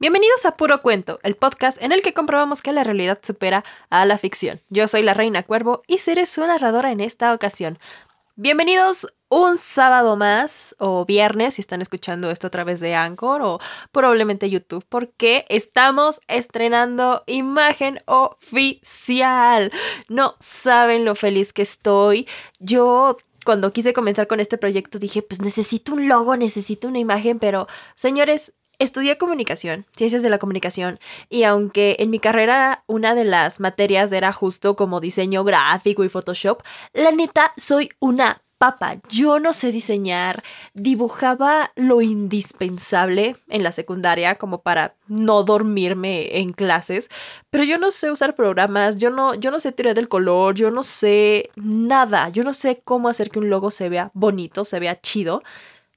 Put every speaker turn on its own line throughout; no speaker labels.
Bienvenidos a Puro Cuento, el podcast en el que comprobamos que la realidad supera a la ficción. Yo soy la Reina Cuervo y seré su narradora en esta ocasión. Bienvenidos un sábado más o viernes si están escuchando esto a través de Anchor o probablemente YouTube porque estamos estrenando imagen oficial. No saben lo feliz que estoy. Yo cuando quise comenzar con este proyecto dije, pues necesito un logo, necesito una imagen, pero señores, Estudié comunicación, ciencias de la comunicación, y aunque en mi carrera una de las materias era justo como diseño gráfico y Photoshop, la neta soy una papa. Yo no sé diseñar, dibujaba lo indispensable en la secundaria como para no dormirme en clases, pero yo no sé usar programas, yo no, yo no sé teoría del color, yo no sé nada, yo no sé cómo hacer que un logo se vea bonito, se vea chido.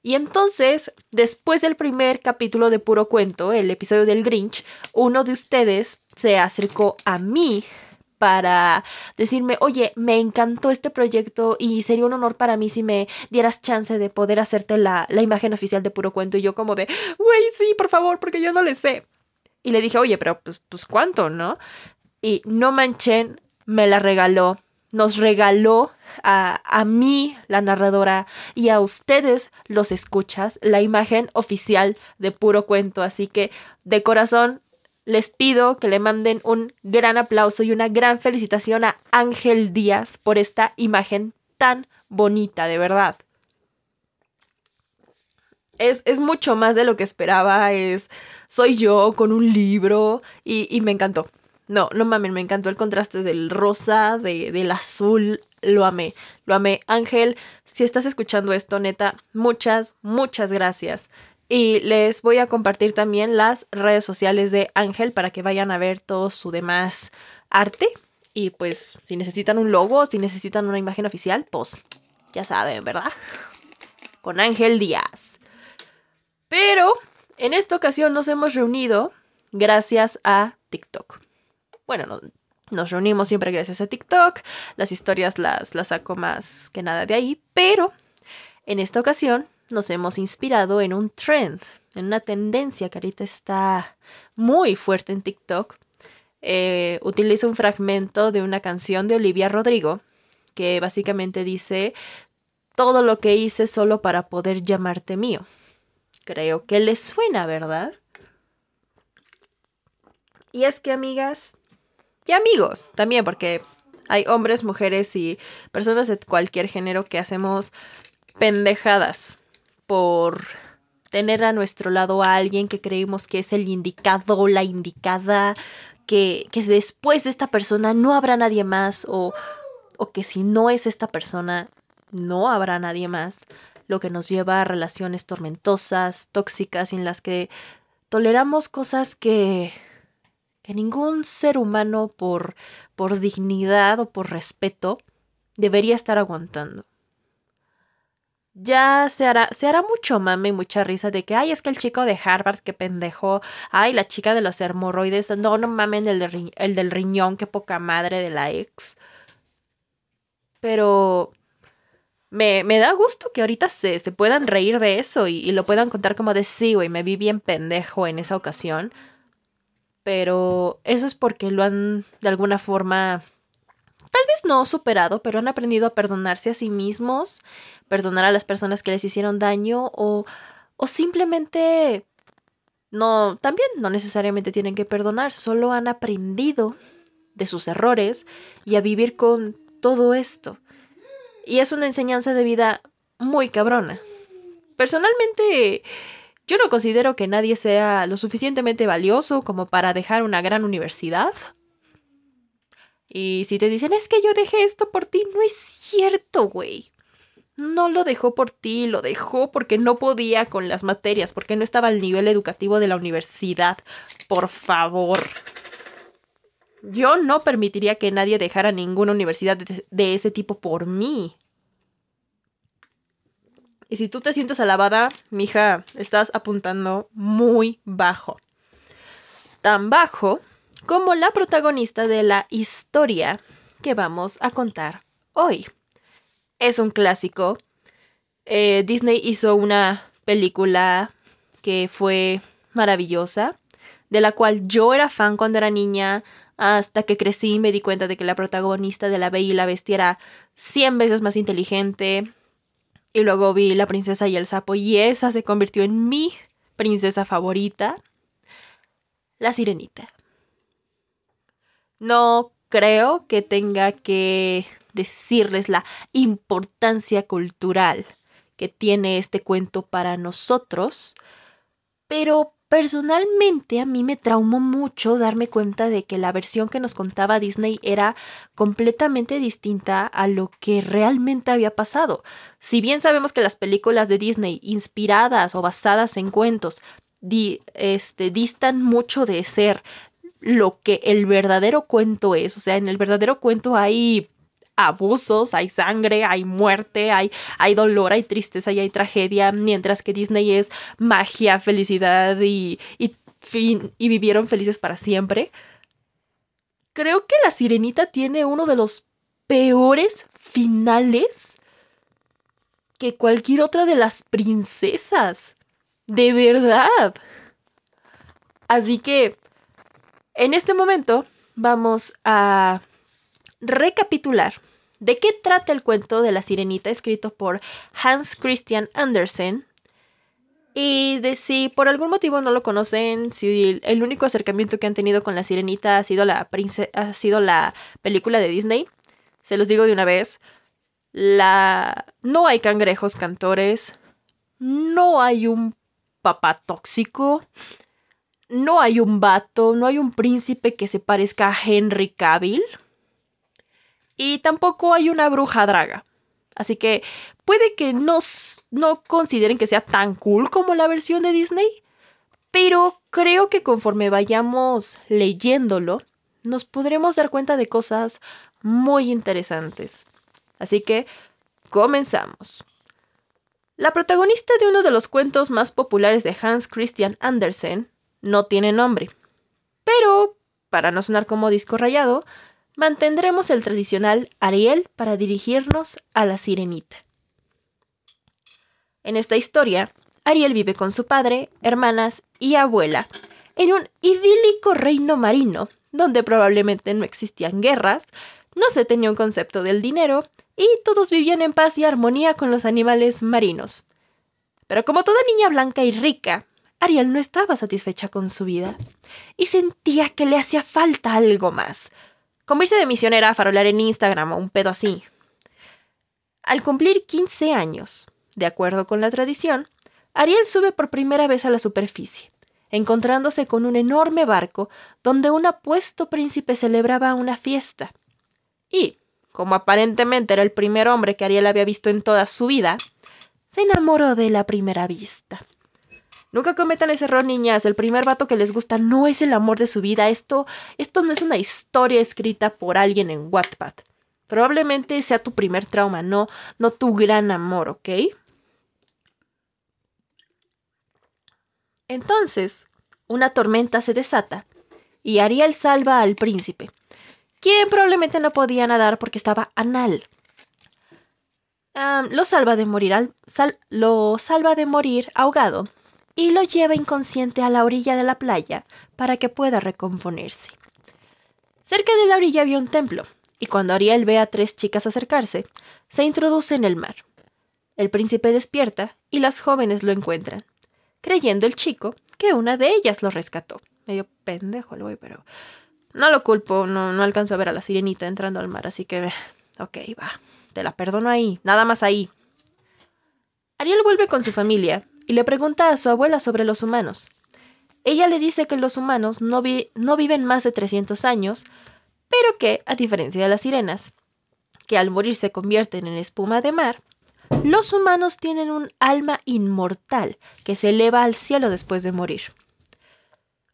Y entonces, después del primer capítulo de Puro Cuento, el episodio del Grinch, uno de ustedes se acercó a mí para decirme, oye, me encantó este proyecto y sería un honor para mí si me dieras chance de poder hacerte la, imagen oficial de Puro Cuento. Y yo como de, güey, sí, por favor, porque yo no le sé. Y le dije, oye, pero pues, pues ¿cuánto, no? Y no manchen, me la regaló nos regaló a, a, mí, la narradora, y a ustedes, los escuchas, la imagen oficial de puro cuento. Así que, de corazón, les pido que le manden un gran aplauso y una gran felicitación a Ángel Díaz por esta imagen tan bonita, de verdad. Es, es, mucho más de lo que esperaba, es soy yo con un libro y, y me encantó. No, no mames, me encantó el contraste del rosa, de, del azul. Lo amé, lo amé. Ángel, si estás escuchando esto, neta, muchas, muchas gracias. Y les voy a compartir también las redes sociales de Ángel para que vayan a ver todo su demás arte. Y pues, si necesitan un logo, si necesitan una imagen oficial, pues ya saben, ¿verdad? Con Ángel Díaz. Pero en esta ocasión nos hemos reunido gracias a TikTok bueno, nos reunimos siempre gracias a TikTok, las historias las, las saco más que nada de ahí, pero en esta ocasión nos hemos inspirado en un trend, en una tendencia que ahorita está muy fuerte en TikTok. Eh, utilizo un fragmento de una canción de Olivia Rodrigo que básicamente dice todo lo que hice solo para poder llamarte mío. Creo que les suena, ¿verdad? Y es que, amigas, y amigos también, porque hay hombres, mujeres y personas de cualquier género que hacemos pendejadas por tener a nuestro lado a alguien que creemos que es el indicado, la indicada, que, que después de esta persona no habrá nadie más o, o que si no es esta persona no habrá nadie más, lo que nos lleva a relaciones tormentosas, tóxicas, en las que toleramos cosas que que ningún ser humano por, por dignidad o por respeto debería estar aguantando. Ya se hará, se hará mucho mame y mucha risa de que, ay, es que el chico de Harvard, qué pendejo, ay, la chica de los hemorroides, no, no mamen el, el del riñón, qué poca madre de la ex. Pero me, me da gusto que ahorita se, se puedan reír de eso y, y, lo puedan contar como de sí, güey, me vi bien pendejo en esa ocasión pero eso es porque lo han de alguna forma tal vez no superado, pero han aprendido a perdonarse a sí mismos, perdonar a las personas que les hicieron daño o, o simplemente no, también no necesariamente tienen que perdonar, solo han aprendido de sus errores y a vivir con todo esto. Y es una enseñanza de vida muy cabrona. Personalmente, yo no considero que nadie sea lo suficientemente valioso como para dejar una gran universidad. Y si te dicen, es que yo dejé esto por ti, no es cierto, güey. No lo dejó por ti, lo dejó porque no podía con las materias, porque no estaba al nivel educativo de la universidad. Por favor. Yo no permitiría que nadie dejara ninguna universidad de, de ese tipo por mí. Y si tú te sientes alabada, mija, estás apuntando muy bajo. Tan bajo como la protagonista de la historia que vamos a contar hoy. Es un clásico. Eh, Disney hizo una película que fue maravillosa. de la cual yo era fan cuando era niña, hasta que crecí y me di cuenta de que la protagonista de La Bella y la Bestia era 100 veces más inteligente. Y luego vi La Princesa y el Sapo y esa se convirtió en mi princesa favorita, La Sirenita. No creo que tenga que decirles la importancia cultural que tiene este cuento para nosotros, pero Personalmente a mí me traumó mucho darme cuenta de que la versión que nos contaba Disney era completamente distinta a lo que realmente había pasado. Si bien sabemos que las películas de Disney inspiradas o basadas en cuentos este, distan mucho de ser lo que el verdadero cuento es, o sea, en el verdadero cuento hay abusos, hay sangre, hay muerte, hay, hay dolor, hay tristeza y hay tragedia, mientras que Disney es magia, felicidad y, y, fin, y vivieron felices para siempre. Creo que la sirenita tiene uno de los peores finales que cualquier otra de las princesas. De verdad. Así que, en este momento, vamos a recapitular de qué trata el cuento de la sirenita escrito por Hans Christian Andersen. Y de si por algún motivo no lo conocen, si el único acercamiento que han tenido con la sirenita ha sido la, ha sido la película de Disney, se los digo de una vez, la... no hay cangrejos cantores, no hay un papá tóxico, no hay un vato, no hay un príncipe que se parezca a Henry Cavill. Y tampoco hay una bruja draga. Así que puede que no consideren que sea tan cool como la versión de Disney, pero creo que conforme vayamos leyéndolo, nos podremos dar cuenta de cosas muy interesantes. Así que comenzamos. La protagonista de uno de los cuentos más populares de Hans Christian Andersen no tiene nombre. Pero, para no sonar como disco rayado, mantendremos el tradicional Ariel para dirigirnos a la sirenita. En esta historia, Ariel vive con su padre, hermanas y abuela en un idílico reino marino, donde probablemente no existían guerras, no se tenía un concepto del dinero y todos vivían en paz y armonía con los animales marinos. Pero como toda niña blanca y rica, Ariel no estaba satisfecha con su vida y sentía que le hacía falta algo más, Convirse de misionera a farolar en Instagram o un pedo así. Al cumplir 15 años, de acuerdo con la tradición, Ariel sube por primera vez a la superficie, encontrándose con un enorme barco donde un apuesto príncipe celebraba una fiesta. Y, como aparentemente era el primer hombre que Ariel había visto en toda su vida, se enamoró de la primera vista. Nunca cometan ese error, niñas. El primer vato que les gusta no es el amor de su vida. Esto, esto no es una historia escrita por alguien en Wattpad. Probablemente sea tu primer trauma, no, no tu gran amor, ¿ok? Entonces, una tormenta se desata y Ariel salva al príncipe, quien probablemente no podía nadar porque estaba anal. lo salva de morir al, lo salva de morir ahogado y lo lleva inconsciente a la orilla de la playa para que pueda recomponerse. Cerca de la orilla había un templo, y cuando Ariel ve a tres chicas acercarse, se introduce en el mar. El príncipe despierta y las jóvenes lo encuentran, creyendo el chico que una de ellas lo rescató. Medio pendejo el güey, pero no lo culpo, no, no alcanzo a ver a la sirenita entrando al mar, así que... Ok, va, te la perdono ahí, nada más ahí. Ariel vuelve con su familia y le pregunta a su abuela sobre los humanos. Ella le dice que los humanos no, no viven más de 300 años, pero que, a diferencia de las sirenas, que al morir se convierten en espuma de mar, los humanos tienen un alma inmortal que se eleva al cielo después de morir.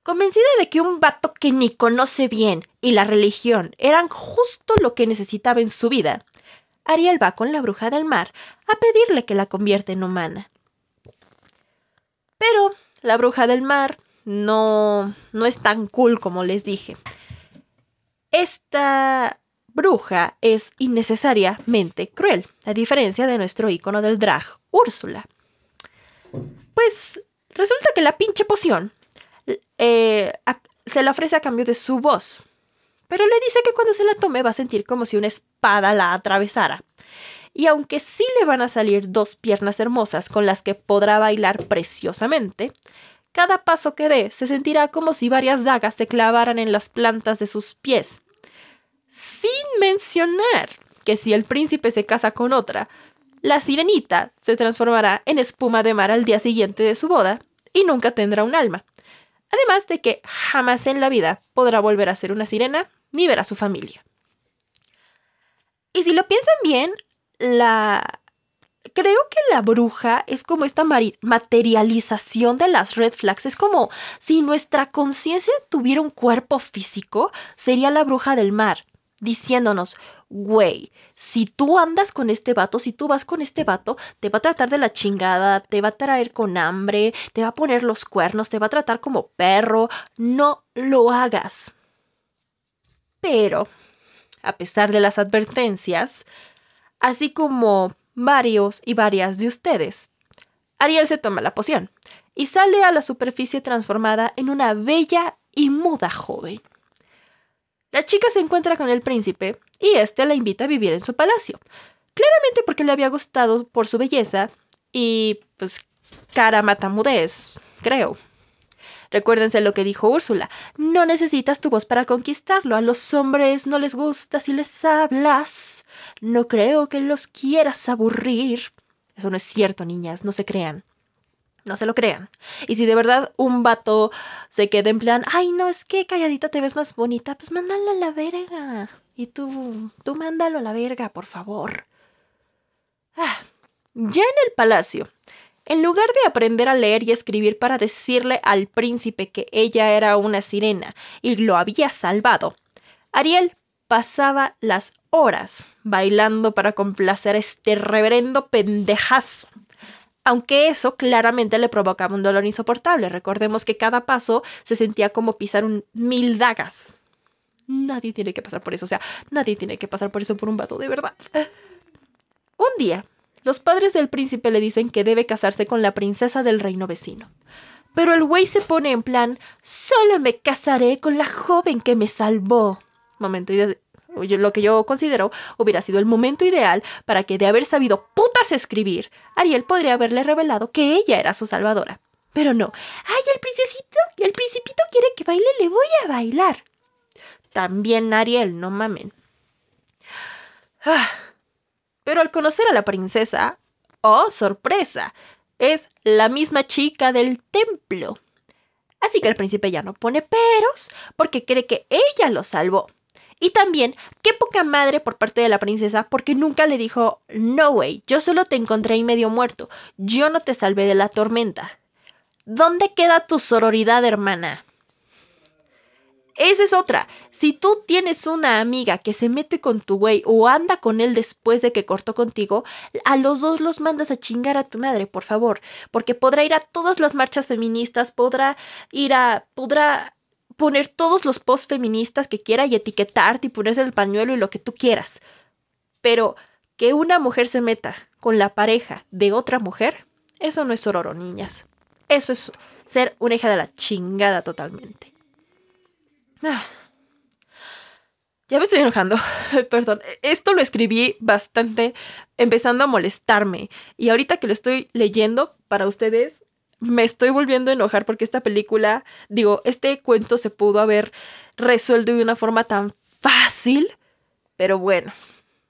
Convencida de que un vato que ni conoce bien y la religión eran justo lo que necesitaba en su vida, Ariel va con la bruja del mar a pedirle que la convierta en humana. Pero la bruja del mar no, no es tan cool como les dije. Esta bruja es innecesariamente cruel, a diferencia de nuestro icono del drag, Úrsula. Pues resulta que la pinche poción eh, se la ofrece a cambio de su voz. Pero le dice que cuando se la tome va a sentir como si una espada la atravesara. Y aunque sí le van a salir dos piernas hermosas con las que podrá bailar preciosamente, cada paso que dé se sentirá como si varias dagas se clavaran en las plantas de sus pies. Sin mencionar que si el príncipe se casa con otra, la sirenita se transformará en espuma de mar al día siguiente de su boda y nunca tendrá un alma. Además de que jamás en la vida podrá volver a ser una sirena ni ver a su familia. Y si lo piensan bien, la... Creo que la bruja es como esta materialización de las red flags. Es como si nuestra conciencia tuviera un cuerpo físico, sería la bruja del mar, diciéndonos, güey, si tú andas con este vato, si tú vas con este vato, te va a tratar de la chingada, te va a traer con hambre, te va a poner los cuernos, te va a tratar como perro, no lo hagas. Pero, a pesar de las advertencias, así como varios y varias de ustedes, Ariel se toma la poción y sale a la superficie transformada en una bella y muda joven. La chica se encuentra con el príncipe y éste la invita a vivir en su palacio, claramente porque le había gustado por su belleza y, pues, cara matamudez, creo. Recuérdense lo que dijo Úrsula, no necesitas tu voz para conquistarlo, a los hombres no les gusta si les hablas, no creo que los quieras aburrir. Eso no es cierto, niñas, no se crean. No se lo crean. Y si de verdad un vato se queda en plan, ay, no, es que calladita te ves más bonita, pues mándalo a la verga. Y tú, tú mándalo a la verga, por favor. Ah, ya en el palacio, en lugar de aprender a leer y escribir para decirle al príncipe que ella era una sirena y lo había salvado, Ariel pasaba las horas bailando para complacer a este reverendo pendejazo aunque eso claramente le provocaba un dolor insoportable. Recordemos que cada paso se sentía como pisar un mil dagas. Nadie tiene que pasar por eso, o sea, nadie tiene que pasar por eso por un vato, de verdad. Un día, los padres del príncipe le dicen que debe casarse con la princesa del reino vecino. Pero el güey se pone en plan, solo me casaré con la joven que me salvó. Momento, lo que yo considero hubiera sido el momento ideal para que de haber sabido putas escribir, Ariel podría haberle revelado que ella era su salvadora. Pero no. ¡Ay, el princesito! El principito quiere que baile, le voy a bailar. También Ariel, no mamen. Ah, pero al conocer a la princesa, ¡oh, sorpresa! Es la misma chica del templo. Así que el príncipe ya no pone peros porque cree que ella lo salvó. Y también, qué poca madre por parte de la princesa, porque nunca le dijo, no way, yo solo te encontré ahí medio muerto, yo no te salvé de la tormenta. ¿Dónde queda tu sororidad, hermana? Esa es otra. Si tú tienes una amiga que se mete con tu güey o anda con él después de que cortó contigo, a los dos los mandas a chingar a tu madre, por favor. Porque podrá ir a todas las marchas feministas, podrá ir a. podrá poner todos los posts feministas que quiera y etiquetarte y ponerse el pañuelo y lo que tú quieras. Pero que una mujer se meta con la pareja de otra mujer, eso no es sororo, niñas. Eso es ser una hija de la chingada totalmente. Ah. Ya me estoy enojando. Perdón. Esto lo escribí bastante empezando a molestarme. Y ahorita que lo estoy leyendo para ustedes, me estoy volviendo a enojar porque esta película, digo, este cuento se pudo haber resuelto de una forma tan fácil, pero bueno,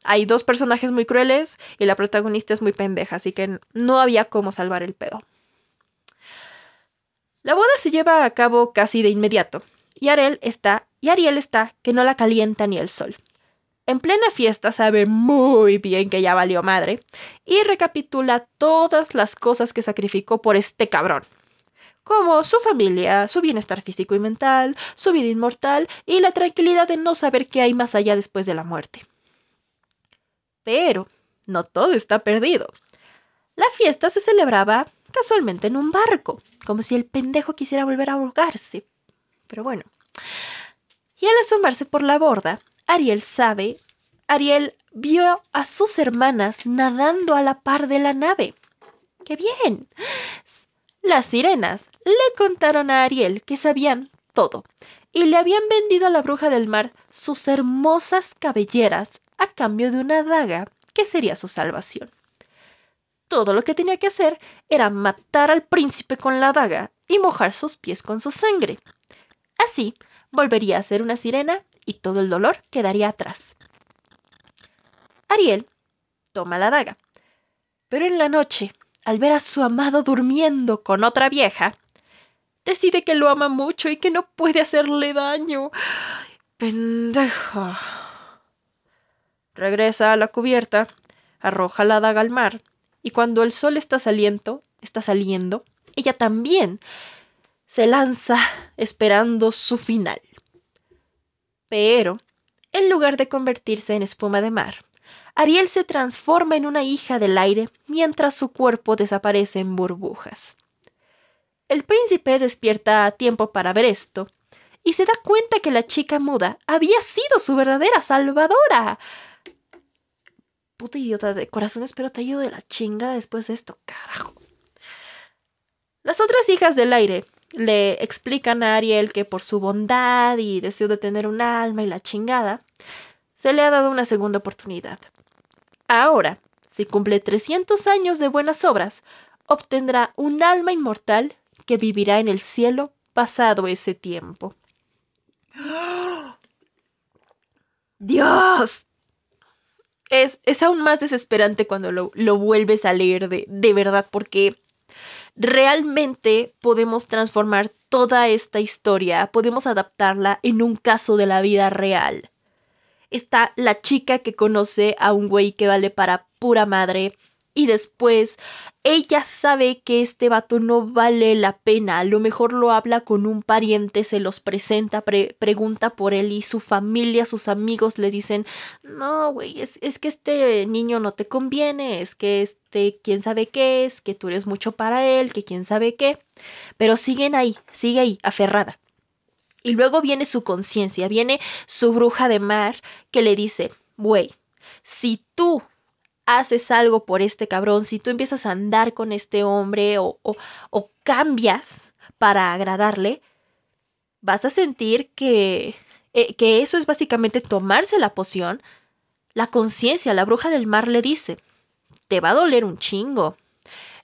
hay dos personajes muy crueles y la protagonista es muy pendeja, así que no había cómo salvar el pedo. La boda se lleva a cabo casi de inmediato, y Ariel está, y Ariel está que no la calienta ni el sol. En plena fiesta sabe muy bien que ya valió madre y recapitula todas las cosas que sacrificó por este cabrón. Como su familia, su bienestar físico y mental, su vida inmortal y la tranquilidad de no saber qué hay más allá después de la muerte. Pero no todo está perdido. La fiesta se celebraba casualmente en un barco, como si el pendejo quisiera volver a ahogarse. Pero bueno. Y al asomarse por la borda, Ariel sabe, Ariel vio a sus hermanas nadando a la par de la nave. ¡Qué bien! Las sirenas le contaron a Ariel que sabían todo y le habían vendido a la bruja del mar sus hermosas cabelleras a cambio de una daga que sería su salvación. Todo lo que tenía que hacer era matar al príncipe con la daga y mojar sus pies con su sangre. Así volvería a ser una sirena y todo el dolor quedaría atrás. Ariel toma la daga, pero en la noche, al ver a su amado durmiendo con otra vieja, decide que lo ama mucho y que no puede hacerle daño. Pendeja. Regresa a la cubierta, arroja la daga al mar, y cuando el sol está saliendo, está saliendo, ella también se lanza esperando su final. Pero, en lugar de convertirse en espuma de mar, Ariel se transforma en una hija del aire mientras su cuerpo desaparece en burbujas. El príncipe despierta a tiempo para ver esto y se da cuenta que la chica muda había sido su verdadera salvadora. Puta idiota de corazón, espero te ido de la chinga después de esto, carajo. Las otras hijas del aire le explican a Ariel que por su bondad y deseo de tener un alma y la chingada, se le ha dado una segunda oportunidad. Ahora, si cumple 300 años de buenas obras, obtendrá un alma inmortal que vivirá en el cielo pasado ese tiempo. ¡Dios! Es, es aún más desesperante cuando lo, lo vuelves a leer de, de verdad, porque realmente podemos transformar toda esta historia, podemos adaptarla en un caso de la vida real. Está la chica que conoce a un güey que vale para pura madre, y después ella sabe que este vato no vale la pena, a lo mejor lo habla con un pariente, se los presenta, pregunta por él y su familia, sus amigos le dicen, no, güey, es, es, que este niño no te conviene, es que este, quién sabe qué es, que tú eres mucho para él, que quién sabe qué, pero siguen ahí, sigue ahí, aferrada. Y luego viene su conciencia, viene su bruja de mar que le dice, güey, si tú haces algo por este cabrón, si tú empiezas a andar con este hombre o, o, cambias para agradarle, vas a sentir que, eh, que eso es básicamente tomarse la poción. La conciencia, la bruja del mar le dice, te va a doler un chingo,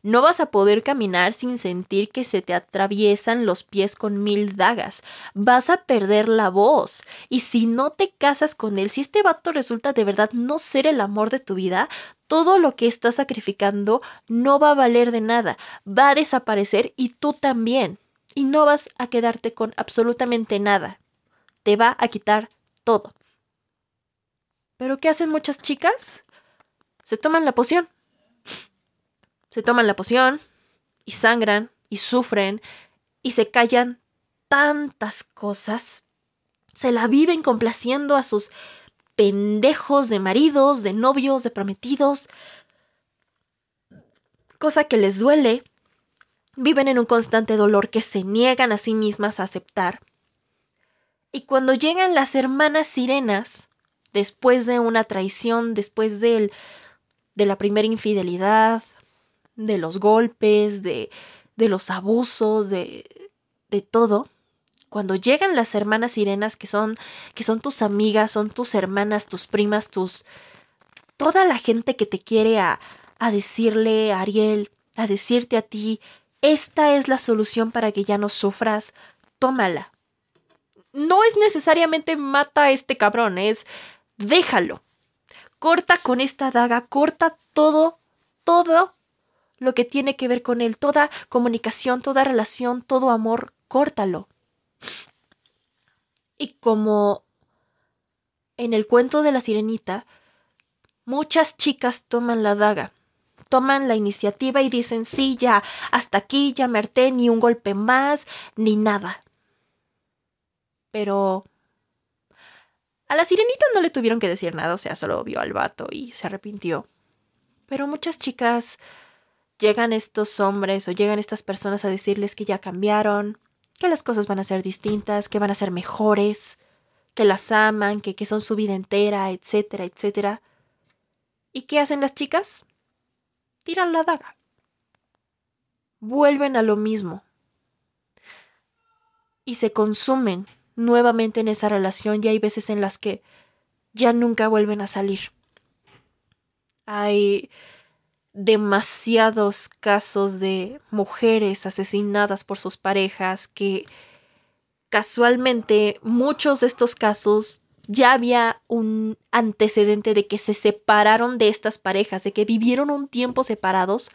no vas a poder caminar sin sentir que se te atraviesan los pies con mil dagas. Vas a perder la voz. Y si no te casas con él, si este vato resulta de verdad no ser el amor de tu vida, todo lo que estás sacrificando no va a valer de nada. Va a desaparecer y tú también. Y no vas a quedarte con absolutamente nada. Te va a quitar todo. ¿Pero qué hacen muchas chicas? Se toman la poción se toman la poción y sangran y sufren y se callan tantas cosas. Se la viven complaciendo a sus pendejos de maridos, de novios, de prometidos. Cosa que les duele. Viven en un constante dolor que se niegan a sí mismas a aceptar. Y cuando llegan las hermanas sirenas, después de una traición, después del, de la primera infidelidad, de los golpes, de, de los abusos, de, de todo, cuando llegan las hermanas sirenas que son que son tus amigas, son tus hermanas, tus primas, tus toda la gente que te quiere a, a decirle a Ariel, a decirte a ti, esta es la solución para que ya no sufras, tómala. No es necesariamente mata a este cabrón, es déjalo. Corta con esta daga, corta todo, todo lo que tiene que ver con él, toda comunicación, toda relación, todo amor, córtalo. Y como en el cuento de la sirenita, muchas chicas toman la daga, toman la iniciativa y dicen, sí, ya, hasta aquí ya me harté, ni un golpe más, ni nada. Pero a la sirenita no le tuvieron que decir nada, o sea, solo vio al vato y se arrepintió. Pero muchas chicas llegan estos hombres o llegan estas personas a decirles que ya cambiaron, que las cosas van a ser distintas, que van a ser mejores, que las aman, que, que son su vida entera, etcétera, etcétera. ¿Y qué hacen las chicas? Tiran la daga. vuelven a lo mismo y se consumen nuevamente en esa relación y hay veces en las que ya nunca vuelven a salir. Hay demasiados casos de mujeres asesinadas por sus parejas que casualmente muchos de estos casos ya había un antecedente de que se separaron de estas parejas, de que vivieron un tiempo separados,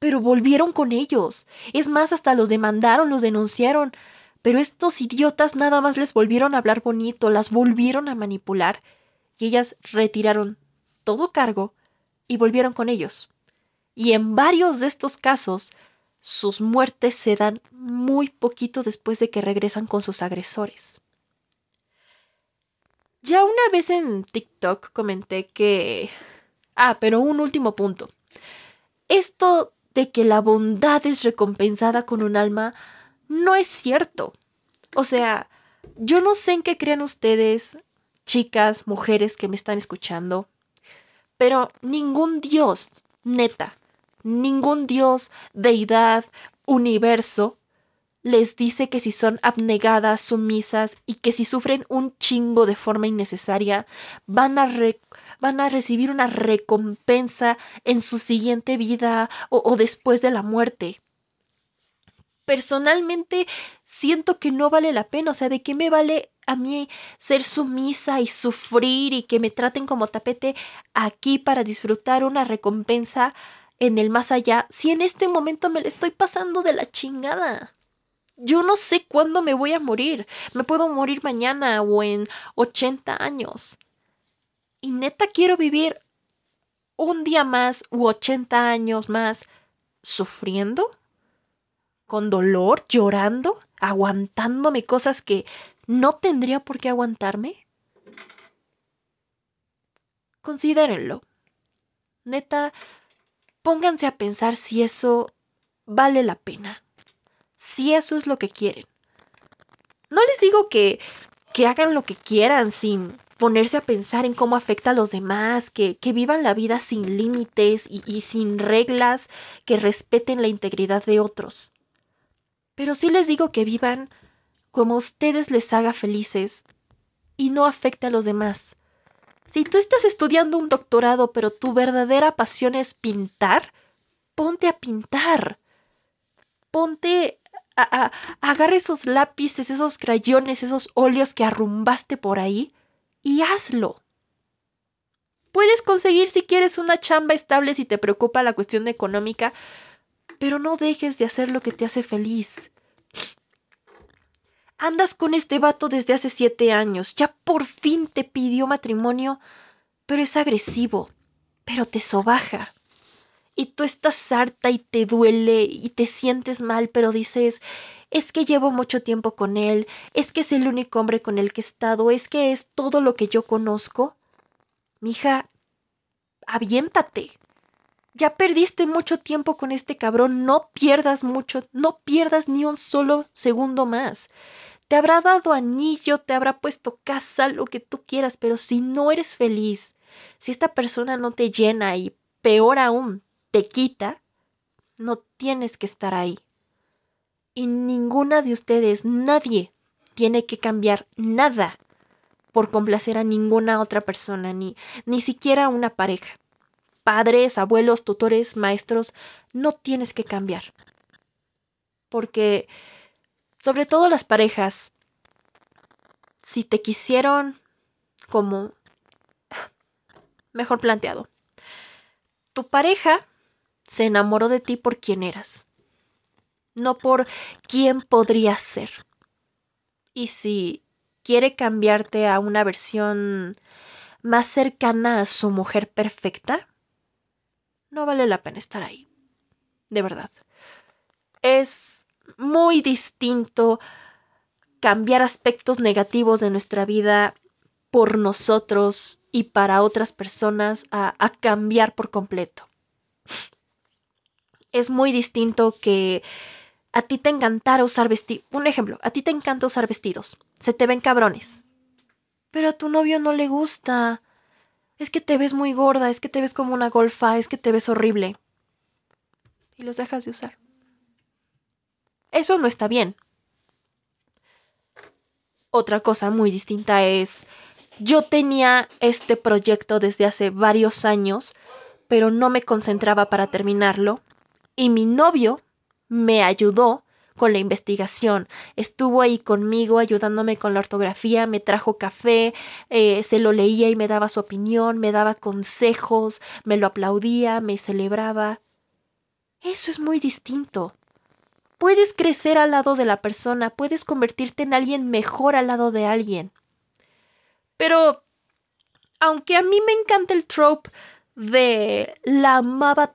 pero volvieron con ellos. Es más, hasta los demandaron, los denunciaron. Pero estos idiotas nada más les volvieron a hablar bonito, las volvieron a manipular, y ellas retiraron todo cargo y volvieron con ellos. Y en varios de estos casos, sus muertes se dan muy poquito después de que regresan con sus agresores. Ya una vez en TikTok comenté que... Ah, pero un último punto. Esto de que la bondad es recompensada con un alma no es cierto. O sea, yo no sé en qué crean ustedes, chicas, mujeres que me están escuchando, pero ningún Dios, neta, ningún Dios, deidad, universo, les dice que si son abnegadas, sumisas y que si sufren un chingo de forma innecesaria, van a, van a recibir una recompensa en su siguiente vida o, o después de la muerte. Personalmente siento que no vale la pena, o sea, ¿de qué me vale a mí ser sumisa y sufrir y que me traten como tapete aquí para disfrutar una recompensa en el más allá si en este momento me le estoy pasando de la chingada? Yo no sé cuándo me voy a morir. Me puedo morir mañana o en 80 años. Y neta quiero vivir un día más u 80 años más sufriendo, con dolor, llorando, aguantándome cosas que no tendría por qué aguantarme. Considérenlo. Neta, pónganse a pensar si eso vale la pena si eso es lo que quieren. No les digo que, que hagan lo que quieran sin ponerse a pensar en cómo afecta a los demás, que, que vivan la vida sin límites y, y sin reglas que respeten la integridad de otros. Pero sí les digo que vivan como a ustedes les haga felices y no afecte a los demás. Si tú estás estudiando un doctorado pero tu verdadera pasión es pintar, ponte a pintar. Ponte agarra esos lápices, esos crayones, esos óleos que arrumbaste por ahí y hazlo. Puedes conseguir si quieres una chamba estable si te preocupa la cuestión económica, pero no dejes de hacer lo que te hace feliz. Andas con este vato desde hace siete años, ya por fin te pidió matrimonio, pero es agresivo, pero te sobaja y tú estás harta y te duele y te sientes mal, pero dices, es que llevo mucho tiempo con él, es que es el único hombre con el que he estado, es que es todo lo que yo conozco. Mija, aviéntate. Ya perdiste mucho tiempo con este cabrón, no pierdas mucho, no pierdas ni un solo segundo más. Te habrá dado anillo, te habrá puesto casa, lo que tú quieras, pero si no eres feliz, si esta persona no te llena y peor aún, te quita, no tienes que estar ahí. Y ninguna de ustedes, nadie, tiene que cambiar nada por complacer a ninguna otra persona, ni, ni siquiera a una pareja. Padres, abuelos, tutores, maestros, no tienes que cambiar. Porque, sobre todo las parejas, si te quisieron como... Mejor planteado. Tu pareja se enamoró de ti por quien eras, no por quién podrías ser. Y si quiere cambiarte a una versión más cercana a su mujer perfecta, no vale la pena estar ahí. De verdad. Es muy distinto cambiar aspectos negativos de nuestra vida por nosotros y para otras personas a, a cambiar por completo es muy distinto que a ti te encantara usar vestidos. Un ejemplo, a ti te encanta usar vestidos. Se te ven cabrones. Pero a tu novio no le gusta. Es que te ves muy gorda, es que te ves como una golfa, es que te ves horrible. Y los dejas de usar. Eso no está bien. Otra cosa muy distinta es, yo tenía este proyecto desde hace varios años, pero no me concentraba para terminarlo, y mi novio me ayudó con la investigación. Estuvo ahí conmigo ayudándome con la ortografía, me trajo café, eh, se lo leía y me daba su opinión, me daba consejos, me lo aplaudía, me celebraba. Eso es muy distinto. Puedes crecer al lado de la persona, puedes convertirte en alguien mejor al lado de alguien. Pero, aunque a mí me encanta el trope de la amaba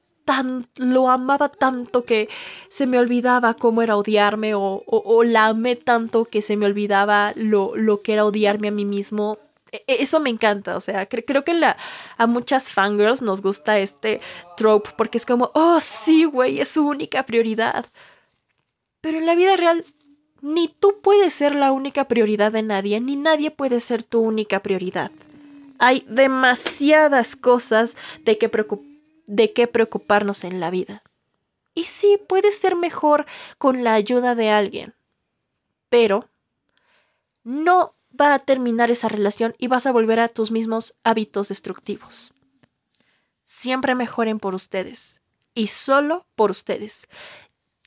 lo amaba tanto que se me olvidaba cómo era odiarme o, la amé tanto que se me olvidaba lo, lo, que era odiarme a mí mismo. E, e, eso me encanta, o sea, creo que la, a muchas fangirls nos gusta este trope porque es como, oh sí, güey, es su única prioridad. Pero en la vida real, ni tú puedes ser la única prioridad de nadie, ni nadie puede ser tu única prioridad. Hay demasiadas cosas de que preocuparse de preocuparnos en la vida. Y sí, puede ser mejor con la ayuda de alguien, pero no va a terminar esa relación y vas a volver a tus mismos hábitos destructivos. Siempre mejoren por ustedes y solo por ustedes.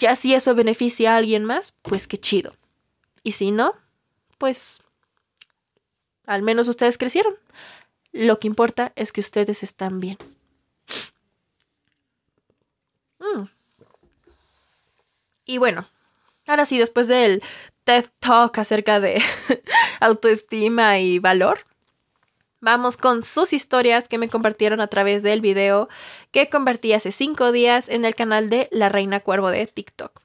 Ya si eso beneficia a alguien más, pues qué chido. Y si no, pues al menos ustedes crecieron. Lo que importa es que ustedes están bien. Mm. Y bueno, ahora sí, después del TED Talk acerca de autoestima y valor, vamos con sus historias que me compartieron a través del video que convertí hace cinco días en el canal de La Reina Cuervo de TikTok.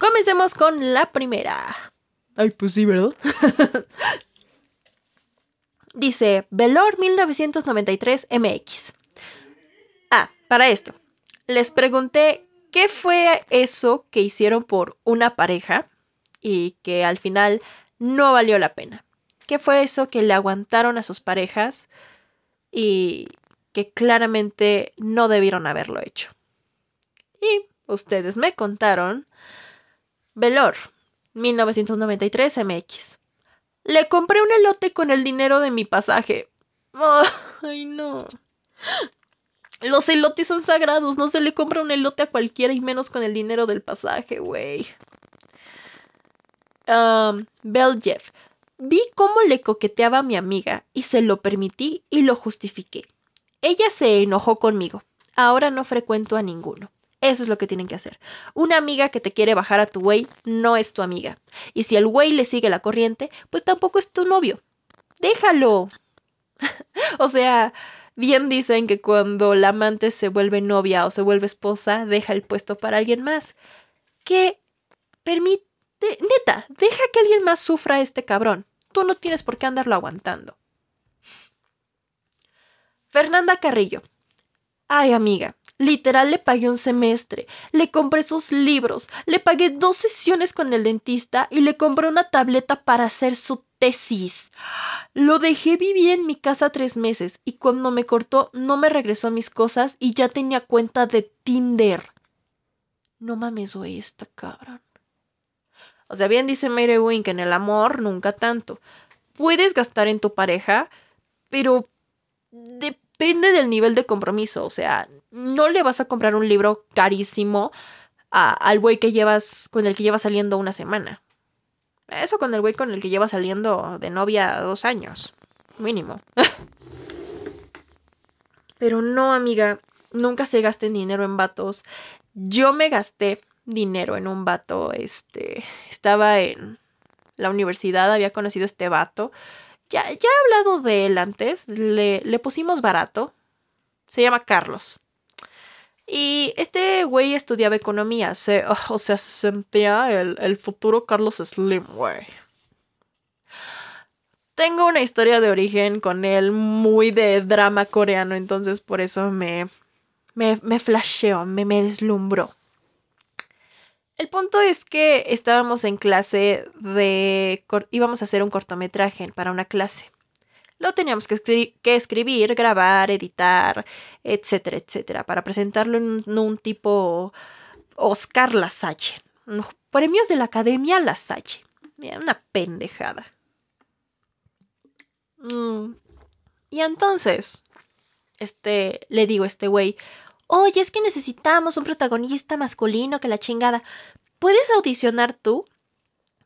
Comencemos con la primera. Ay, pues sí, ¿verdad? Dice Velor 1993 MX. Ah, para esto, les pregunté qué fue eso que hicieron por una pareja y que al final no valió la pena. ¿Qué fue eso que le aguantaron a sus parejas y que claramente no debieron haberlo hecho? Y ustedes me contaron, Velor, 1993 MX. Le compré un elote con el dinero de mi pasaje. ay, no. Los elotes son sagrados, no se le compra un elote a cualquiera y menos con el dinero del pasaje, güey. Um. Vi cómo le coqueteaba a mi amiga y se lo permití y lo justifiqué. Ella se enojó conmigo. Ahora no frecuento a ninguno. Eso es lo que tienen que hacer. Una amiga que te quiere bajar a tu güey no es tu amiga. Y si el güey le sigue la corriente, pues tampoco es tu novio. Déjalo. o sea, Bien dicen que cuando la amante se vuelve novia o se vuelve esposa, deja el puesto para alguien más. Que permite... Neta, deja que alguien más sufra a este cabrón. Tú no tienes por qué andarlo aguantando. Fernanda Carrillo. Ay, amiga, literal le pagué un semestre, le compré sus libros, le pagué dos sesiones con el dentista y le compré una tableta para hacer su tesis. Lo dejé vivir en mi casa tres meses y cuando me cortó no me regresó mis cosas y ya tenía cuenta de Tinder. No mames, güey, esta cabrón. O sea, bien dice Mary Wink, en el amor nunca tanto. Puedes gastar en tu pareja, pero depende del nivel de compromiso. O sea, no le vas a comprar un libro carísimo al güey que llevas, con el que llevas saliendo una semana. Eso con el güey con el que lleva saliendo de novia dos años. Mínimo. Pero no, amiga. Nunca se gasten dinero en vatos. Yo me gasté dinero en un vato. Este. Estaba en la universidad. Había conocido a este vato. Ya, ya he hablado de él antes. Le, le pusimos barato. Se llama Carlos. Y este güey estudiaba economía, se, o sea, se sentía el, futuro Carlos Slim, güey. Tengo una historia de origen con él muy de drama coreano, entonces por eso me, me, me flasheó, me, me deslumbró. El punto es que estábamos en clase de... íbamos a hacer un cortometraje para una clase lo teníamos que, escribir, grabar, editar, etcétera, etcétera, para presentarlo en un, tipo Oscar Lasalle. Premios de la Academia La Salle. Una pendejada. Mm. Y entonces, este, le digo a este güey, oye, es que necesitamos un protagonista masculino que la chingada. ¿Puedes audicionar tú?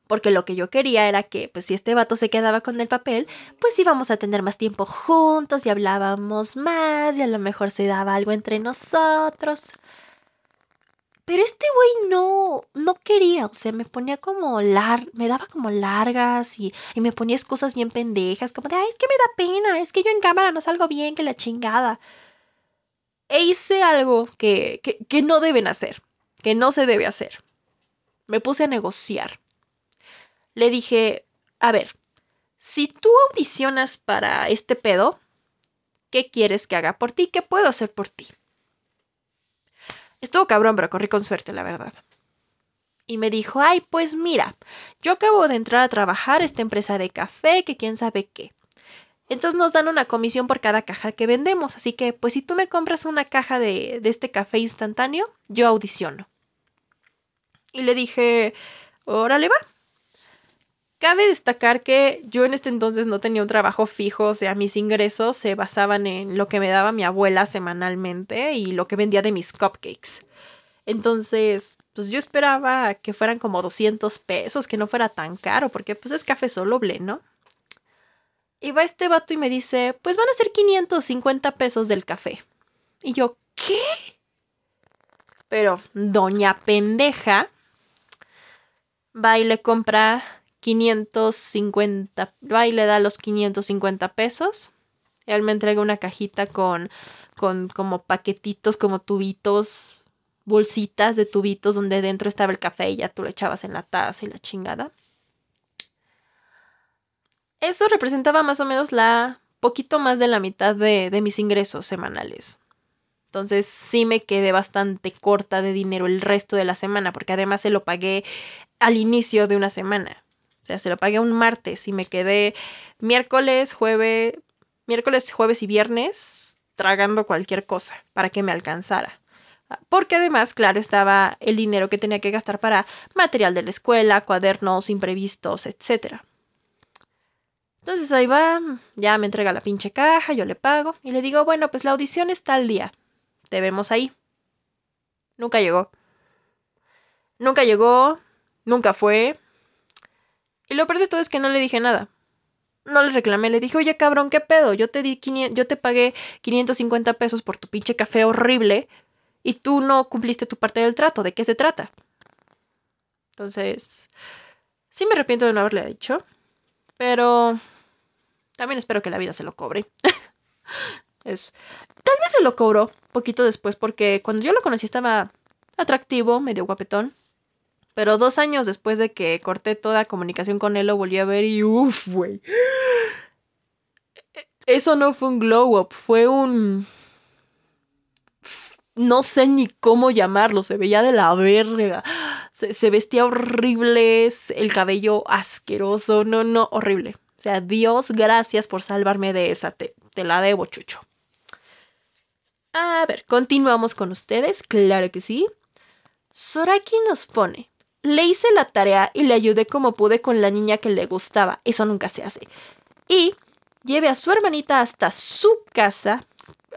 Porque lo que yo quería era que, pues si este vato se quedaba con el papel, pues íbamos a tener más tiempo juntos y hablábamos más y a lo mejor se daba algo entre nosotros. Pero este güey no, no quería, o sea, me ponía como lar, me daba como largas y, y, me ponía excusas bien pendejas, como de, ay, es que me da pena, es que yo en cámara no salgo bien, que la chingada. E hice algo que, que, que no deben hacer, que no se debe hacer. Me puse a negociar. Le dije, a ver, si tú audicionas para este pedo, ¿qué quieres que haga por ti? ¿Qué puedo hacer por ti? Estuvo cabrón, pero corrí con suerte, la verdad. Y me dijo, ay, pues mira, yo acabo de entrar a trabajar esta empresa de café, que quién sabe qué. Entonces nos dan una comisión por cada caja que vendemos, así que pues si tú me compras una caja de, de este café instantáneo, yo audiciono. Y le dije, órale va. Cabe destacar que yo en este entonces no tenía un trabajo fijo, o sea, mis ingresos se basaban en lo que me daba mi abuela semanalmente y lo que vendía de mis cupcakes. Entonces, pues yo esperaba que fueran como 200 pesos, que no fuera tan caro, porque pues es café soluble, ¿no? Y va este vato y me dice, pues van a ser 550 pesos del café. Y yo, ¿qué? Pero doña pendeja va y le compra 550, va y le da los 550 pesos. Él me entrega una cajita con, con como paquetitos, como tubitos, bolsitas de tubitos donde dentro estaba el café y ya tú lo echabas en la taza y la chingada. Eso representaba más o menos la poquito más de la mitad de, de mis ingresos semanales. Entonces sí me quedé bastante corta de dinero el resto de la semana, porque además se lo pagué al inicio de una semana. O sea, se lo pagué un martes y me quedé miércoles, jueves, miércoles, jueves y viernes tragando cualquier cosa para que me alcanzara. Porque además, claro, estaba el dinero que tenía que gastar para material de la escuela, cuadernos imprevistos, etc. Entonces ahí va, ya me entrega la pinche caja, yo le pago y le digo, bueno, pues la audición está al día. Te vemos ahí. Nunca llegó. Nunca llegó, nunca fue, y lo peor de todo es que no le dije nada. No le reclamé, le dije, oye cabrón, ¿qué pedo? Yo te di yo te pagué 550 pesos por tu pinche café horrible y tú no cumpliste tu parte del trato. ¿De qué se trata? Entonces, sí me arrepiento de no haberle dicho, pero también espero que la vida se lo cobre. es, tal vez se lo cobró poquito después porque cuando yo lo conocí estaba atractivo, medio guapetón. Pero dos años después de que corté toda comunicación con él, lo volví a ver y uff, güey. Eso no fue un glow up, fue un... No sé ni cómo llamarlo, se veía de la verga. Se, vestía horrible, el cabello asqueroso, no, no, horrible. Sea, Dios, gracias por salvarme de esa, te, la debo, chucho. A ver, continuamos con ustedes, claro que sí. Soraki nos pone, le hice la tarea y le ayudé como pude con la niña que le gustaba. Eso nunca se hace. Y llevé a su hermanita hasta su casa,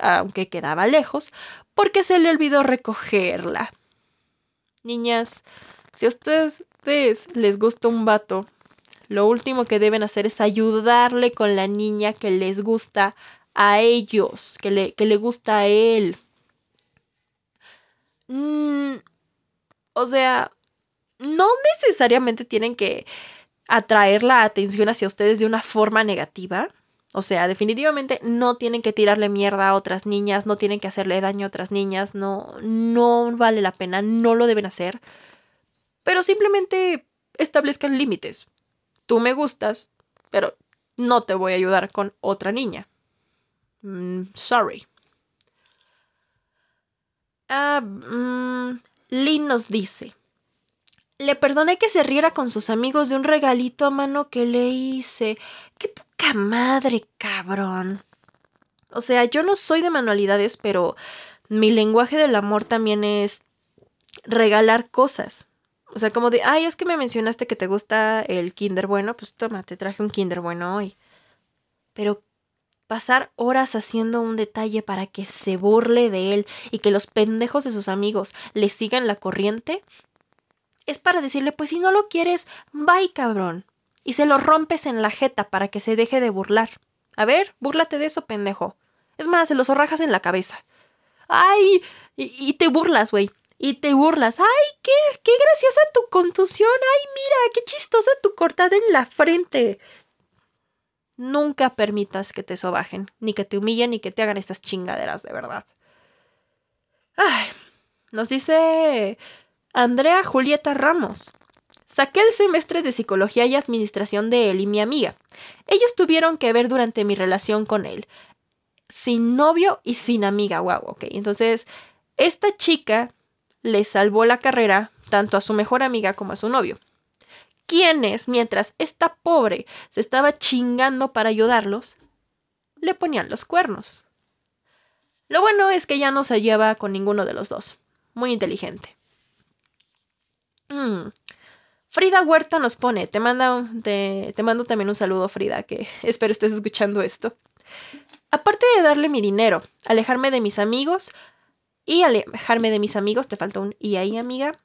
aunque quedaba lejos, porque se le olvidó recogerla. Niñas, si a ustedes les gusta un vato, lo último que deben hacer es ayudarle con la niña que les gusta a ellos, que le, que le gusta a él. Mm, o sea, no necesariamente tienen que atraer la atención hacia ustedes de una forma negativa. O sea, definitivamente no tienen que tirarle mierda a otras niñas, no tienen que hacerle daño a otras niñas, no, no vale la pena, no lo deben hacer. Pero simplemente establezcan límites. Tú me gustas, pero no te voy a ayudar con otra niña. Mm, sorry. Ah, mm, Lynn nos dice, le perdoné que se riera con sus amigos de un regalito a mano que le hice. ¡Qué poca madre, cabrón! O sea, yo no soy de manualidades, pero mi lenguaje del amor también es regalar cosas. O sea, como de, ay, es que me mencionaste que te gusta el Kinder bueno, pues toma, te traje un Kinder bueno hoy. Pero pasar horas haciendo un detalle para que se burle de él y que los pendejos de sus amigos le sigan la corriente, es para decirle, pues si no lo quieres, bye cabrón. Y se lo rompes en la jeta para que se deje de burlar. A ver, búrlate de eso, pendejo. Es más, se los zorrajas en la cabeza. Ay, y, y te burlas, güey y te burlas. ¡Ay, qué, qué graciosa tu contusión! ¡Ay, mira, qué chistosa tu cortada en la frente! Nunca permitas que te sobajen, ni que te humillen, ni que te hagan estas chingaderas de verdad. Ay, nos dice Andrea Julieta Ramos. Saqué el semestre de psicología y administración de él y mi amiga. Ellos tuvieron que ver durante mi relación con él. Sin novio y sin amiga. Wow, ok. Entonces, esta chica le salvó la carrera tanto a su mejor amiga como a su novio, quienes, mientras esta pobre se estaba chingando para ayudarlos, le ponían los cuernos. Lo bueno es que ya no se lleva con ninguno de los dos. Muy inteligente. Mm. Frida Huerta nos pone, te, manda te, te mando también un saludo Frida, que espero estés escuchando esto. Aparte de darle mi dinero, alejarme de mis amigos, y alejarme de mis amigos, te falta un y ahí, amiga.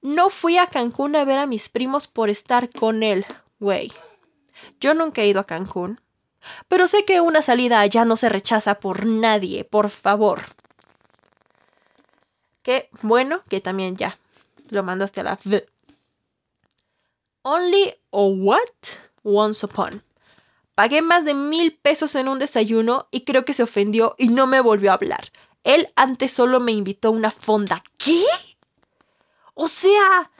No fui a Cancún a ver a mis primos por estar con él, güey. Yo nunca he ido a Cancún, pero sé que una salida allá no se rechaza por nadie, por favor. Qué bueno que también ya lo mandaste a la v. Only o what? Once upon. Pagué más de mil pesos en un desayuno y creo que se ofendió y no me volvió a hablar. Él antes solo me invitó a una fonda. ¿Qué? O sea,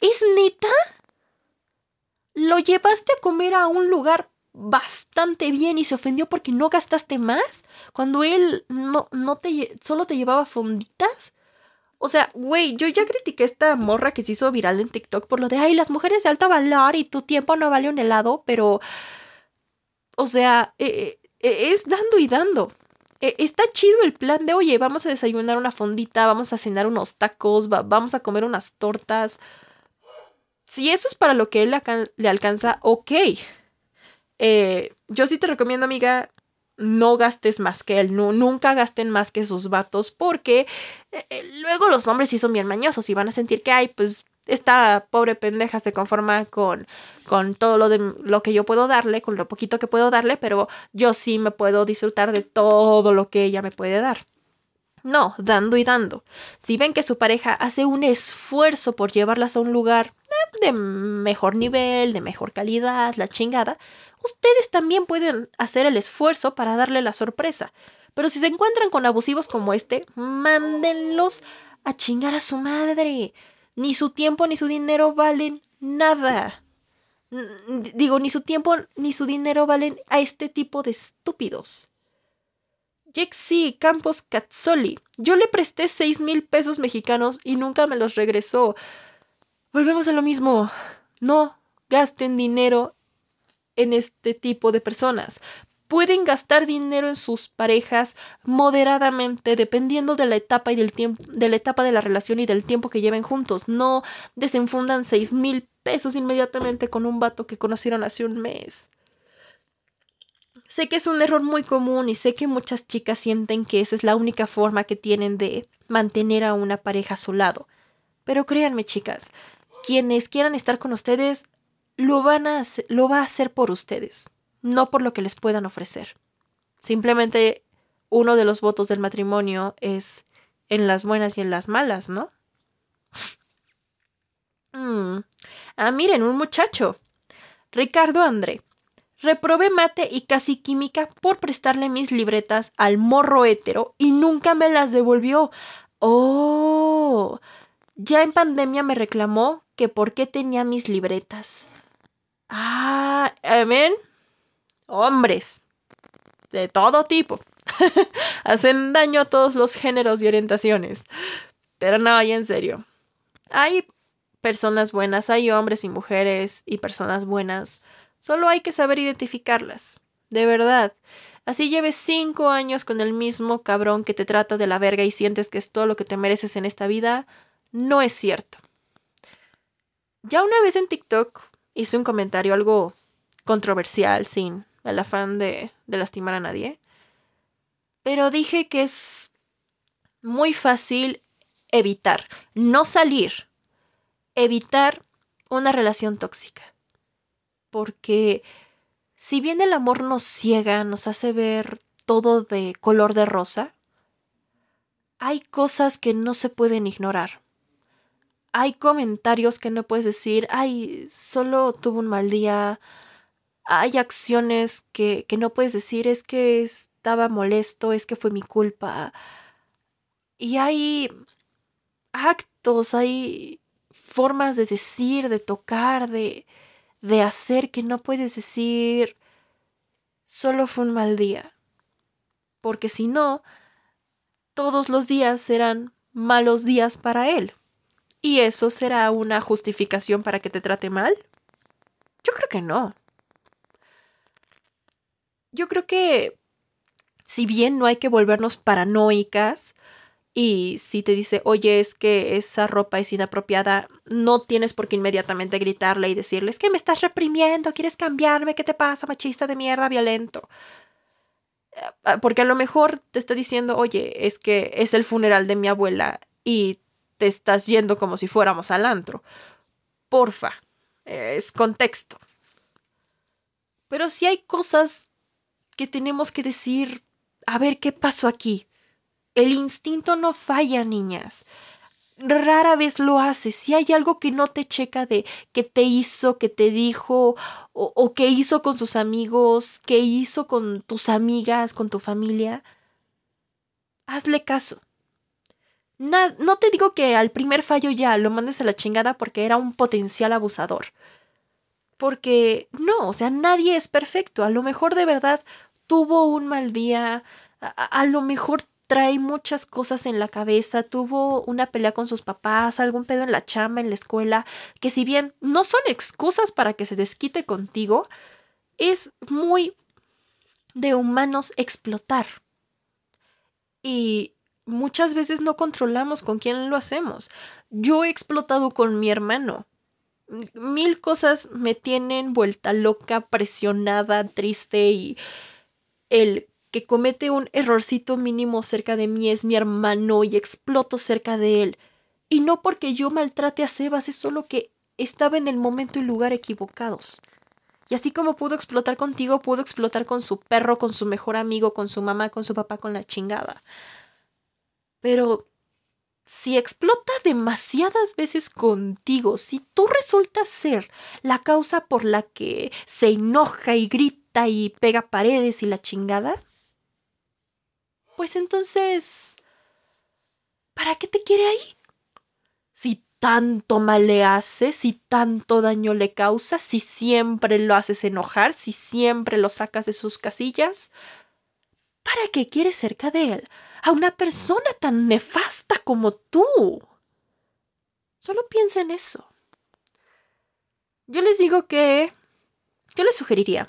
¿es neta? ¿Lo llevaste a comer a un lugar bastante bien y se ofendió porque no gastaste más? Cuando él no, no te solo te llevaba fonditas. O sea, güey, yo ya critiqué esta morra que se hizo viral en TikTok por lo de, ay, las mujeres de alto valor y tu tiempo no vale un helado, pero... O sea, eh, eh, es dando y dando. E, está chido el plan de, oye, vamos a desayunar una fondita, vamos a cenar unos tacos, vamos a comer unas tortas. Si eso es para lo que él le alcanza, ok. Eh, yo sí te recomiendo, amiga, no gastes más que él, no, nunca gasten más que sus vatos, porque eh, eh, luego los hombres sí son bien mañosos y van a sentir que, ay, pues esta pobre pendeja se conforma con, con todo lo, de, lo que yo puedo darle, con lo poquito que puedo darle, pero yo sí me puedo disfrutar de todo lo que ella me puede dar. No, dando y dando. Si ven que su pareja hace un esfuerzo por llevarlas a un lugar eh, de mejor nivel, de mejor calidad, la chingada, ustedes también pueden hacer el esfuerzo para darle la sorpresa. Pero si se encuentran con abusivos como este, mándenlos a chingar a su madre. Ni su tiempo ni su dinero valen nada. Digo, ni su tiempo ni su dinero valen a este tipo de estúpidos. Jexi Campos Cazzoli. Yo le presté seis mil pesos mexicanos y nunca me los regresó. Volvemos a lo mismo. No gasten dinero en este tipo de personas pueden gastar dinero en sus parejas moderadamente dependiendo de la etapa y del tiempo de la etapa de la relación y del tiempo que lleven juntos. No desenfundan seis mil pesos inmediatamente con un vato que conocieron hace un mes. Sé que es un error muy común y sé que muchas chicas sienten que esa es la única forma que tienen de mantener a una pareja a su lado. Pero créanme chicas quienes quieran estar con ustedes lo van a lo va a hacer por ustedes no por lo que les puedan ofrecer. Simplemente uno de los votos del matrimonio es en las buenas y en las malas, ¿no? Mm. Ah, miren, un muchacho. Ricardo André. Reprobé mate y casi química por prestarle mis libretas al morro hétero y nunca me las devolvió. Oh. Ya en pandemia me reclamó que por qué tenía mis libretas. Ah, amén hombres de todo tipo. Hacen daño a todos los géneros y orientaciones. Pero no, y en serio. Hay personas buenas, hay hombres y mujeres y personas buenas. Solo hay que saber identificarlas. De verdad. Así lleves cinco años con el mismo cabrón que te trata de la verga y sientes que es todo lo que te mereces en esta vida, no es cierto. Ya una vez en TikTok hice un comentario algo controversial, sin el afán de, de lastimar a nadie. Pero dije que es muy fácil evitar, no salir, evitar una relación tóxica. Porque si bien el amor nos ciega, nos hace ver todo de color de rosa, hay cosas que no se pueden ignorar. Hay comentarios que no puedes decir, ay, solo tuvo un mal día. Hay acciones que, que no puedes decir, es que estaba molesto, es que fue mi culpa. Y hay actos, hay formas de decir, de tocar, de, de hacer que no puedes decir solo fue un mal día. Porque si no, todos los días serán malos días para él. ¿Y eso será una justificación para que te trate mal? Yo creo que no. Yo creo que si bien no hay que volvernos paranoicas, y si te dice, oye, es que esa ropa es inapropiada, no tienes por qué inmediatamente gritarle y decirle, es que me estás reprimiendo, quieres cambiarme, ¿qué te pasa, machista de mierda, violento? Eh, porque a lo mejor te está diciendo, oye, es que es el funeral de mi abuela y te estás yendo como si fuéramos al antro. Porfa, es contexto. Pero si hay cosas que tenemos que decir, a ver, ¿qué pasó aquí? El instinto no falla, niñas. Rara vez lo hace. Si hay algo que no te checa de qué te hizo, qué te dijo, o, qué hizo con sus amigos, qué hizo con tus amigas, con tu familia, hazle caso. no te digo que al primer fallo ya lo mandes a la chingada porque era un potencial abusador. Porque no, o sea, nadie es perfecto. A lo mejor de verdad tuvo un mal día, a, a lo mejor trae muchas cosas en la cabeza, tuvo una pelea con sus papás, algún pedo en la chamba, en la escuela, que si bien no son excusas para que se desquite contigo, es muy de humanos explotar. Y muchas veces no controlamos con quién lo hacemos. Yo he explotado con mi hermano. Mil cosas me tienen vuelta loca, presionada, triste y el que comete un errorcito mínimo cerca de mí es mi hermano y exploto cerca de él. Y no porque yo maltrate a Sebas, es solo que estaba en el momento y lugar equivocados. Y así como pudo explotar contigo, pudo explotar con su perro, con su mejor amigo, con su mamá, con su papá, con la chingada. Pero si explota demasiadas veces contigo, si tú resultas ser la causa por la que se enoja y grita y pega paredes y la chingada, pues entonces, ¿para qué te quiere ahí? Si tanto mal le hace, si tanto daño le causa, si siempre lo haces enojar, si siempre lo sacas de sus casillas, ¿para qué quieres cerca de él a una persona tan nefasta como tú? Solo piensa en eso. Yo les digo que... Yo les sugeriría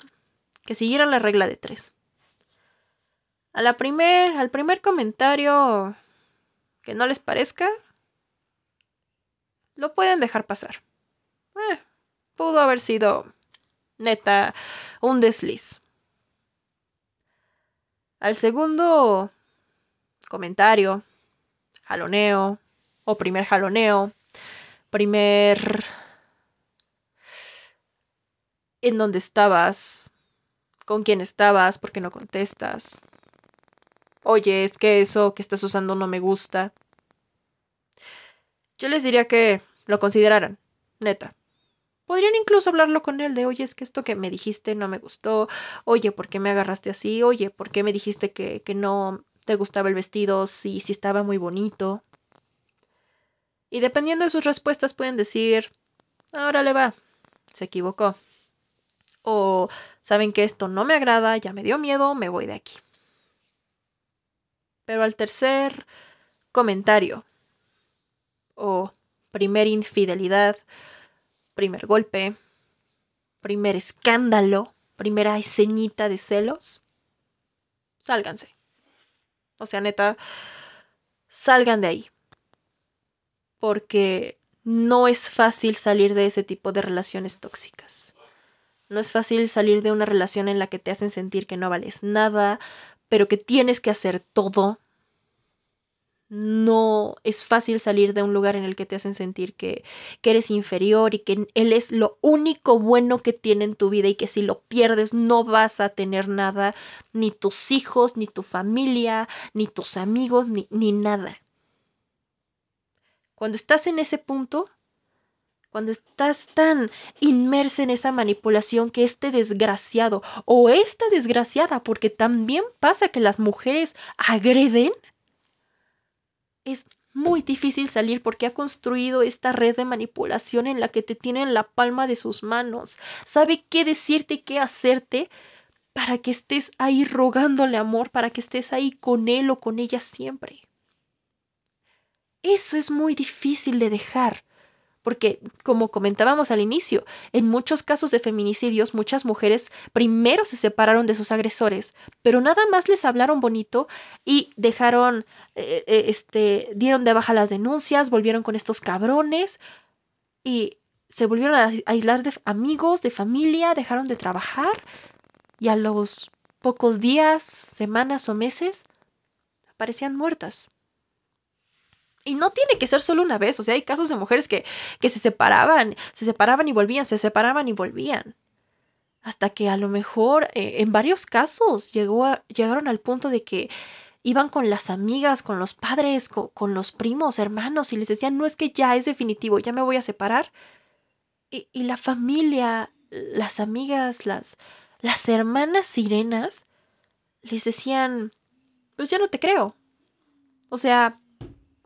que siguieran la regla de tres. A la primer, al primer comentario que no les parezca, lo pueden dejar pasar. Eh, pudo haber sido, neta, un desliz. Al segundo comentario, jaloneo, o primer jaloneo, primer... ¿En dónde estabas? ¿Con quién estabas? ¿Por qué no contestas? oye, es que eso que estás usando no me gusta. Yo les diría que lo consideraran, neta. Podrían incluso hablarlo con él de, oye, es que esto que me dijiste no me gustó, oye, ¿por qué me agarraste así? Oye, ¿por qué me dijiste que, que no te gustaba el vestido si, si estaba muy bonito? Y dependiendo de sus respuestas pueden decir, ahora le va, se equivocó. O saben que esto no me agrada, ya me dio miedo, me voy de aquí. Pero al tercer comentario o primer infidelidad, primer golpe, primer escándalo, primera escenita de celos, sálganse. O sea, neta, salgan de ahí. Porque no es fácil salir de ese tipo de relaciones tóxicas. No es fácil salir de una relación en la que te hacen sentir que no vales nada, pero que tienes que hacer todo. No es fácil salir de un lugar en el que te hacen sentir que, que, eres inferior y que él es lo único bueno que tiene en tu vida y que si lo pierdes no vas a tener nada, ni tus hijos, ni tu familia, ni tus amigos, ni, ni nada. Cuando estás en ese punto, cuando estás tan inmersa en esa manipulación que este desgraciado o esta desgraciada, porque también pasa que las mujeres agreden, es muy difícil salir porque ha construido esta red de manipulación en la que te tiene en la palma de sus manos. Sabe qué decirte qué hacerte para que estés ahí rogándole amor, para que estés ahí con él o con ella siempre. Eso es muy difícil de dejar. Porque, como comentábamos al inicio, en muchos casos de feminicidios, muchas mujeres primero se separaron de sus agresores, pero nada más les hablaron bonito y dejaron, eh, eh, este, dieron de baja las denuncias, volvieron con estos cabrones y se volvieron a aislar de amigos, de familia, dejaron de trabajar y a los pocos días, semanas o meses, aparecían muertas. Y no tiene que ser solo una vez, o sea, hay casos de mujeres que, que se separaban, se separaban y volvían, se separaban y volvían. Hasta que a lo mejor eh, en varios casos llegó llegaron al punto de que iban con las amigas, con los padres, con, con, los primos, hermanos, y les decían, no es que ya es definitivo, ya me voy a separar. Y, y la familia, las amigas, las, las hermanas sirenas, les decían, pues ya no te creo. O sea,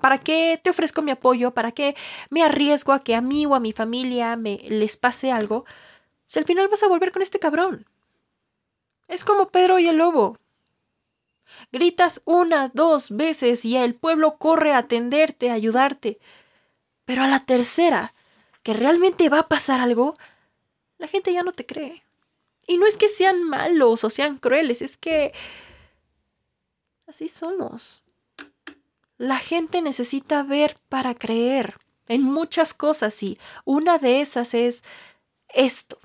¿Para qué te ofrezco mi apoyo? ¿Para qué me arriesgo a que a mí o a mi familia me les pase algo? Si al final vas a volver con este cabrón. Es como Pedro y el lobo. Gritas una, dos veces y el pueblo corre a atenderte, a ayudarte. Pero a la tercera, que realmente va a pasar algo, la gente ya no te cree. Y no es que sean malos o sean crueles, es que así somos. La gente necesita ver para creer en muchas cosas y una de esas es esto.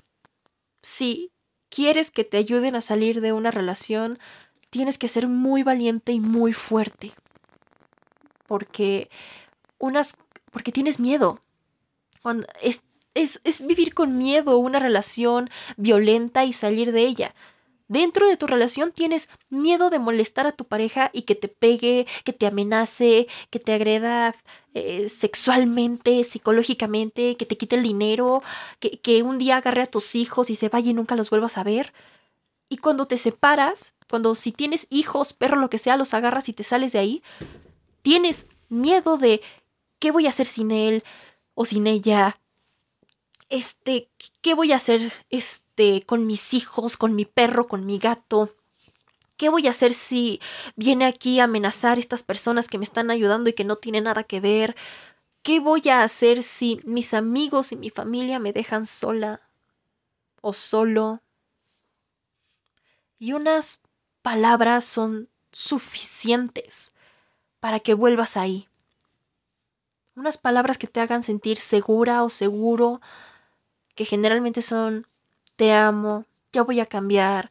Si quieres que te ayuden a salir de una relación, tienes que ser muy valiente y muy fuerte. Porque unas porque tienes miedo. Es, es, es vivir con miedo una relación violenta y salir de ella. Dentro de tu relación tienes miedo de molestar a tu pareja y que te pegue, que te amenace, que te agreda eh, sexualmente, psicológicamente, que te quite el dinero, que, que un día agarre a tus hijos y se vaya y nunca los vuelvas a ver. Y cuando te separas, cuando si tienes hijos, perro, lo que sea, los agarras y te sales de ahí, tienes miedo de qué voy a hacer sin él o sin ella. Este, ¿qué voy a hacer? Este, con mis hijos, con mi perro, con mi gato. ¿Qué voy a hacer si viene aquí a amenazar a estas personas que me están ayudando y que no tienen nada que ver? ¿Qué voy a hacer si mis amigos y mi familia me dejan sola o solo? Y unas palabras son suficientes para que vuelvas ahí. Unas palabras que te hagan sentir segura o seguro, que generalmente son te amo, ya voy a cambiar,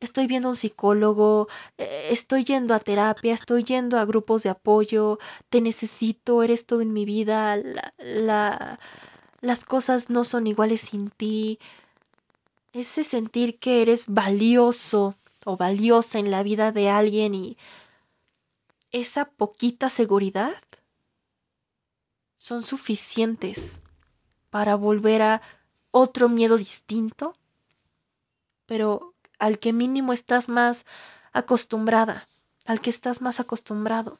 estoy viendo a un psicólogo, eh, estoy yendo a terapia, estoy yendo a grupos de apoyo, te necesito, eres todo en mi vida, la, las cosas no son iguales sin ti. Ese sentir que eres valioso o valiosa en la vida de alguien y esa poquita seguridad son suficientes para volver a otro miedo distinto, pero al que mínimo estás más acostumbrada, al que estás más acostumbrado.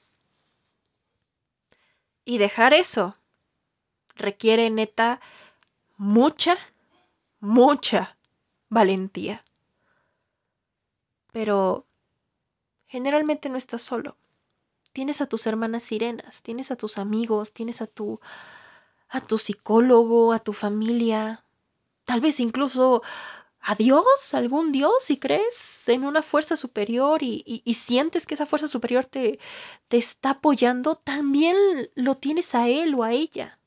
Y dejar eso requiere neta mucha, mucha valentía. Pero generalmente no estás solo. Tienes a tus hermanas sirenas, tienes a tus amigos, tienes a tu a tu psicólogo, a tu familia, tal vez incluso a Dios, algún Dios, si crees en una fuerza superior y, sientes que esa fuerza superior te, te está apoyando, también lo tienes a él o a ella.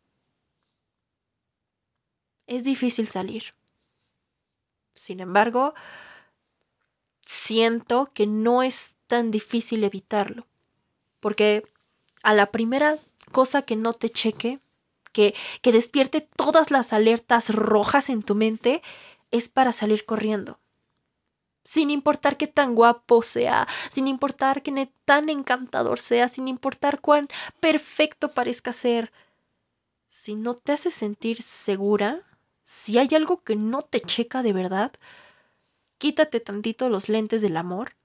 es difícil salir. Sin embargo, siento que no es tan difícil evitarlo, porque a la primera cosa que no te cheque, que, que despierte todas las alertas rojas en tu mente, es para salir corriendo. Sin importar qué tan guapo sea, sin importar qué tan encantador sea, sin importar cuán perfecto parezca ser. Si no te hace sentir segura, si hay algo que no te checa de verdad, quítate tantito los lentes del amor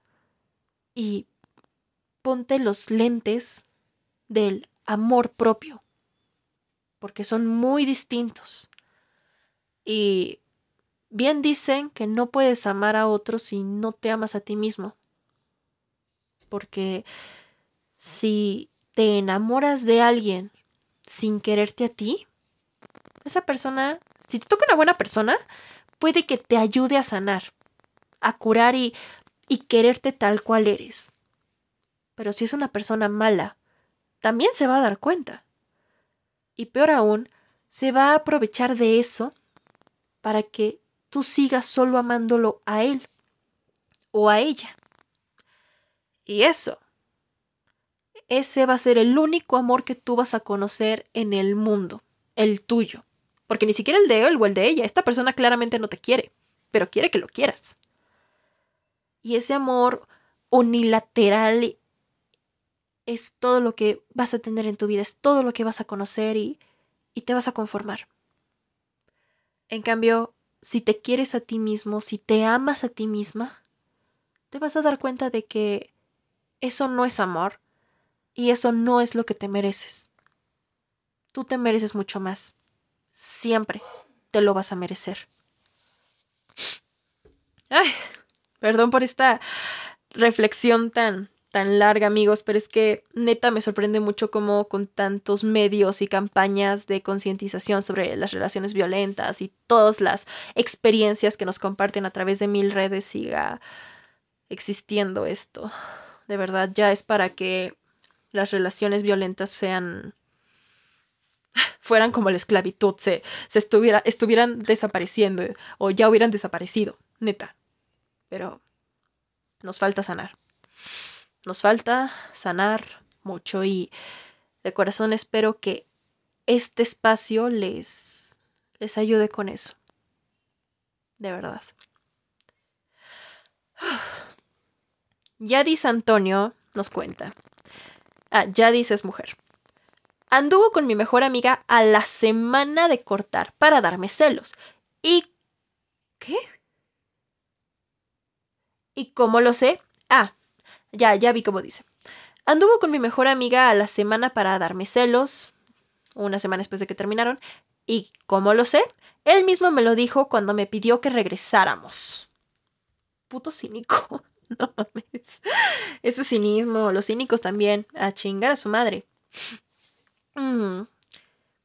y ponte los lentes del amor propio, porque son muy distintos. Y bien dicen que no puedes amar a otros si no te amas a ti mismo, porque si te enamoras de alguien sin quererte a ti, esa persona, si te toca una buena persona, puede que te ayude a sanar, a curar y, y quererte tal cual eres. Pero si es una persona mala, también se va a dar cuenta. Y peor aún, se va a aprovechar de eso para que tú sigas solo amándolo a él o a ella. Y eso, ese va a ser el único amor que tú vas a conocer en el mundo, el tuyo. Porque ni siquiera el de él o el de ella, esta persona claramente no te quiere, pero quiere que lo quieras. Y ese amor unilateral es todo lo que vas a tener en tu vida, es todo lo que vas a conocer y, y te vas a conformar. En cambio, si te quieres a ti mismo, si te amas a ti misma, te vas a dar cuenta de que eso no es amor y eso no es lo que te mereces. Tú te mereces mucho más. Siempre te lo vas a merecer. Ay, perdón por esta reflexión tan tan larga, amigos, pero es que neta me sorprende mucho cómo con tantos medios y campañas de concientización sobre las relaciones violentas y todas las experiencias que nos comparten a través de mil redes siga existiendo esto. De verdad, ya es para que las relaciones violentas sean fueran como la esclavitud, se, se estuviera, estuvieran desapareciendo o ya hubieran desaparecido, neta. Pero nos falta sanar. Nos falta sanar mucho y de corazón espero que este espacio les, les ayude con eso. De verdad. Yadis Antonio nos cuenta. Ah, Yadis es mujer. Anduvo con mi mejor amiga a la semana de cortar para darme celos. ¿Y qué? ¿Y cómo lo sé? Ah, ya, ya vi cómo dice. Anduvo con mi mejor amiga a la semana para darme celos, una semana después de que terminaron, y ¿cómo lo sé? Él mismo me lo dijo cuando me pidió que regresáramos. Puto cínico. No mames. Ese cinismo, los cínicos también. A chingar a su madre. Mm.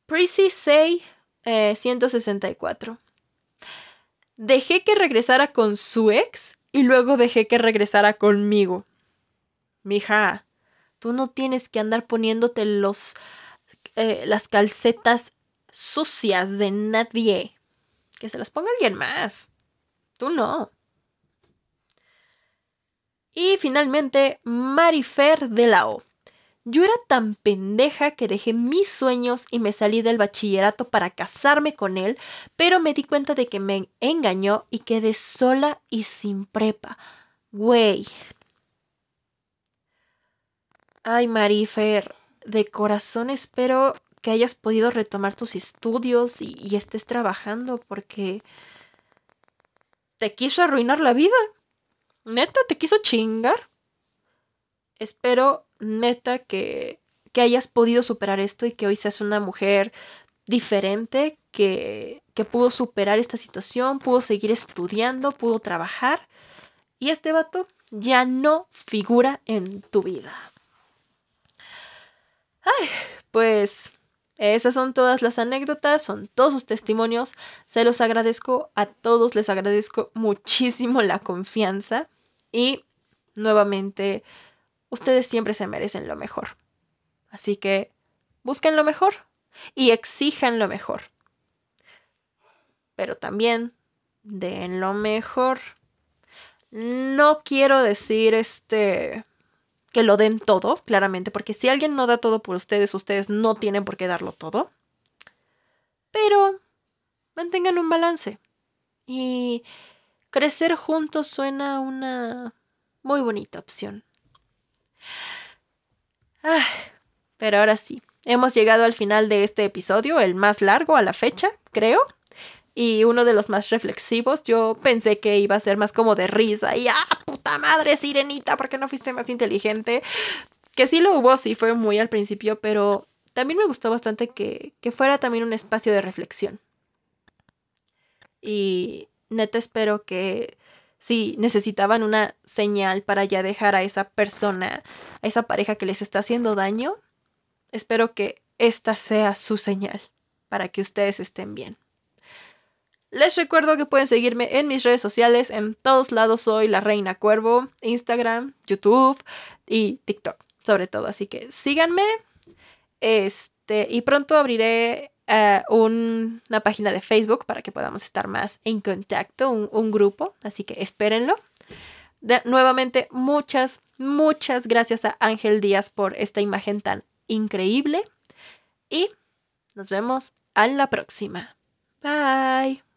Prissy Say 164. Dejé que regresara con su ex y luego dejé que regresara conmigo. Mija, tú no tienes que andar poniéndote los, eh, las calcetas sucias de nadie. Que se las ponga alguien más. Tú no. Y finalmente, Marifer de la O. Yo era tan pendeja que dejé mis sueños y me salí del bachillerato para casarme con él, pero me di cuenta de que me engañó y quedé sola y sin prepa. Güey, Ay, Marifer, de corazón espero que hayas podido retomar tus estudios y, estés trabajando porque te quiso arruinar la vida. Neta, te quiso chingar. Espero, neta, que, que hayas podido superar esto y que hoy seas una mujer diferente, que, que pudo superar esta situación, pudo seguir estudiando, pudo trabajar. Y este vato ya no figura en tu vida. Ay, pues esas son todas las anécdotas, son todos sus testimonios. Se los agradezco a todos, les agradezco muchísimo la confianza y nuevamente, ustedes siempre se merecen lo mejor. Así que busquen lo mejor y exijan lo mejor. pero también den lo mejor. No quiero decir este que lo den todo, claramente, porque si alguien no da todo por ustedes, ustedes no tienen por qué darlo todo. Pero mantengan un balance. Y crecer juntos suena una muy bonita opción. pero ahora sí, hemos llegado al final de este episodio, el más largo a la fecha, creo. Y uno de los más reflexivos. Yo pensé que iba a ser más como de risa. Y ¡ah, puta madre, sirenita! ¿Por qué no fuiste más inteligente? Que sí lo hubo, sí fue muy al principio, pero también me gustó bastante que, que fuera también un espacio de reflexión. Y neta espero que si necesitaban una señal para ya dejar a esa persona, a esa pareja que les está haciendo daño, espero que esta sea su señal para que ustedes estén bien. Les recuerdo que pueden seguirme en mis redes sociales. En todos lados soy la Reina Cuervo, Instagram, YouTube y TikTok, sobre todo. Así que síganme. Este, y pronto abriré eh, una página de Facebook para que podamos estar más en contacto, un, grupo, así que espérenlo. nuevamente, muchas, muchas gracias a Ángel Díaz por esta imagen tan increíble y nos vemos a la próxima. Bye.